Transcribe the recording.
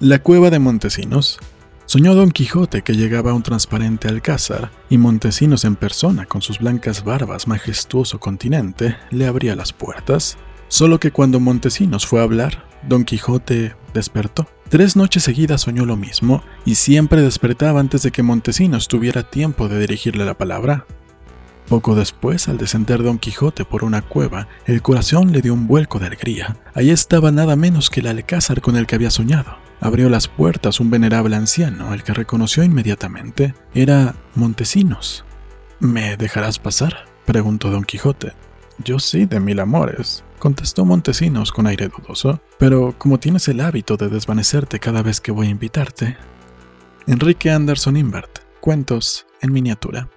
La cueva de Montesinos. Soñó Don Quijote que llegaba un transparente alcázar y Montesinos en persona, con sus blancas barbas, majestuoso continente, le abría las puertas. Solo que cuando Montesinos fue a hablar, Don Quijote despertó. Tres noches seguidas soñó lo mismo y siempre despertaba antes de que Montesinos tuviera tiempo de dirigirle la palabra. Poco después, al descender Don Quijote por una cueva, el corazón le dio un vuelco de alegría. Allí estaba nada menos que el alcázar con el que había soñado. Abrió las puertas un venerable anciano, el que reconoció inmediatamente. Era Montesinos. ¿Me dejarás pasar? preguntó Don Quijote. Yo sí, de mil amores, contestó Montesinos con aire dudoso, pero como tienes el hábito de desvanecerte cada vez que voy a invitarte. Enrique Anderson Invert, Cuentos en miniatura.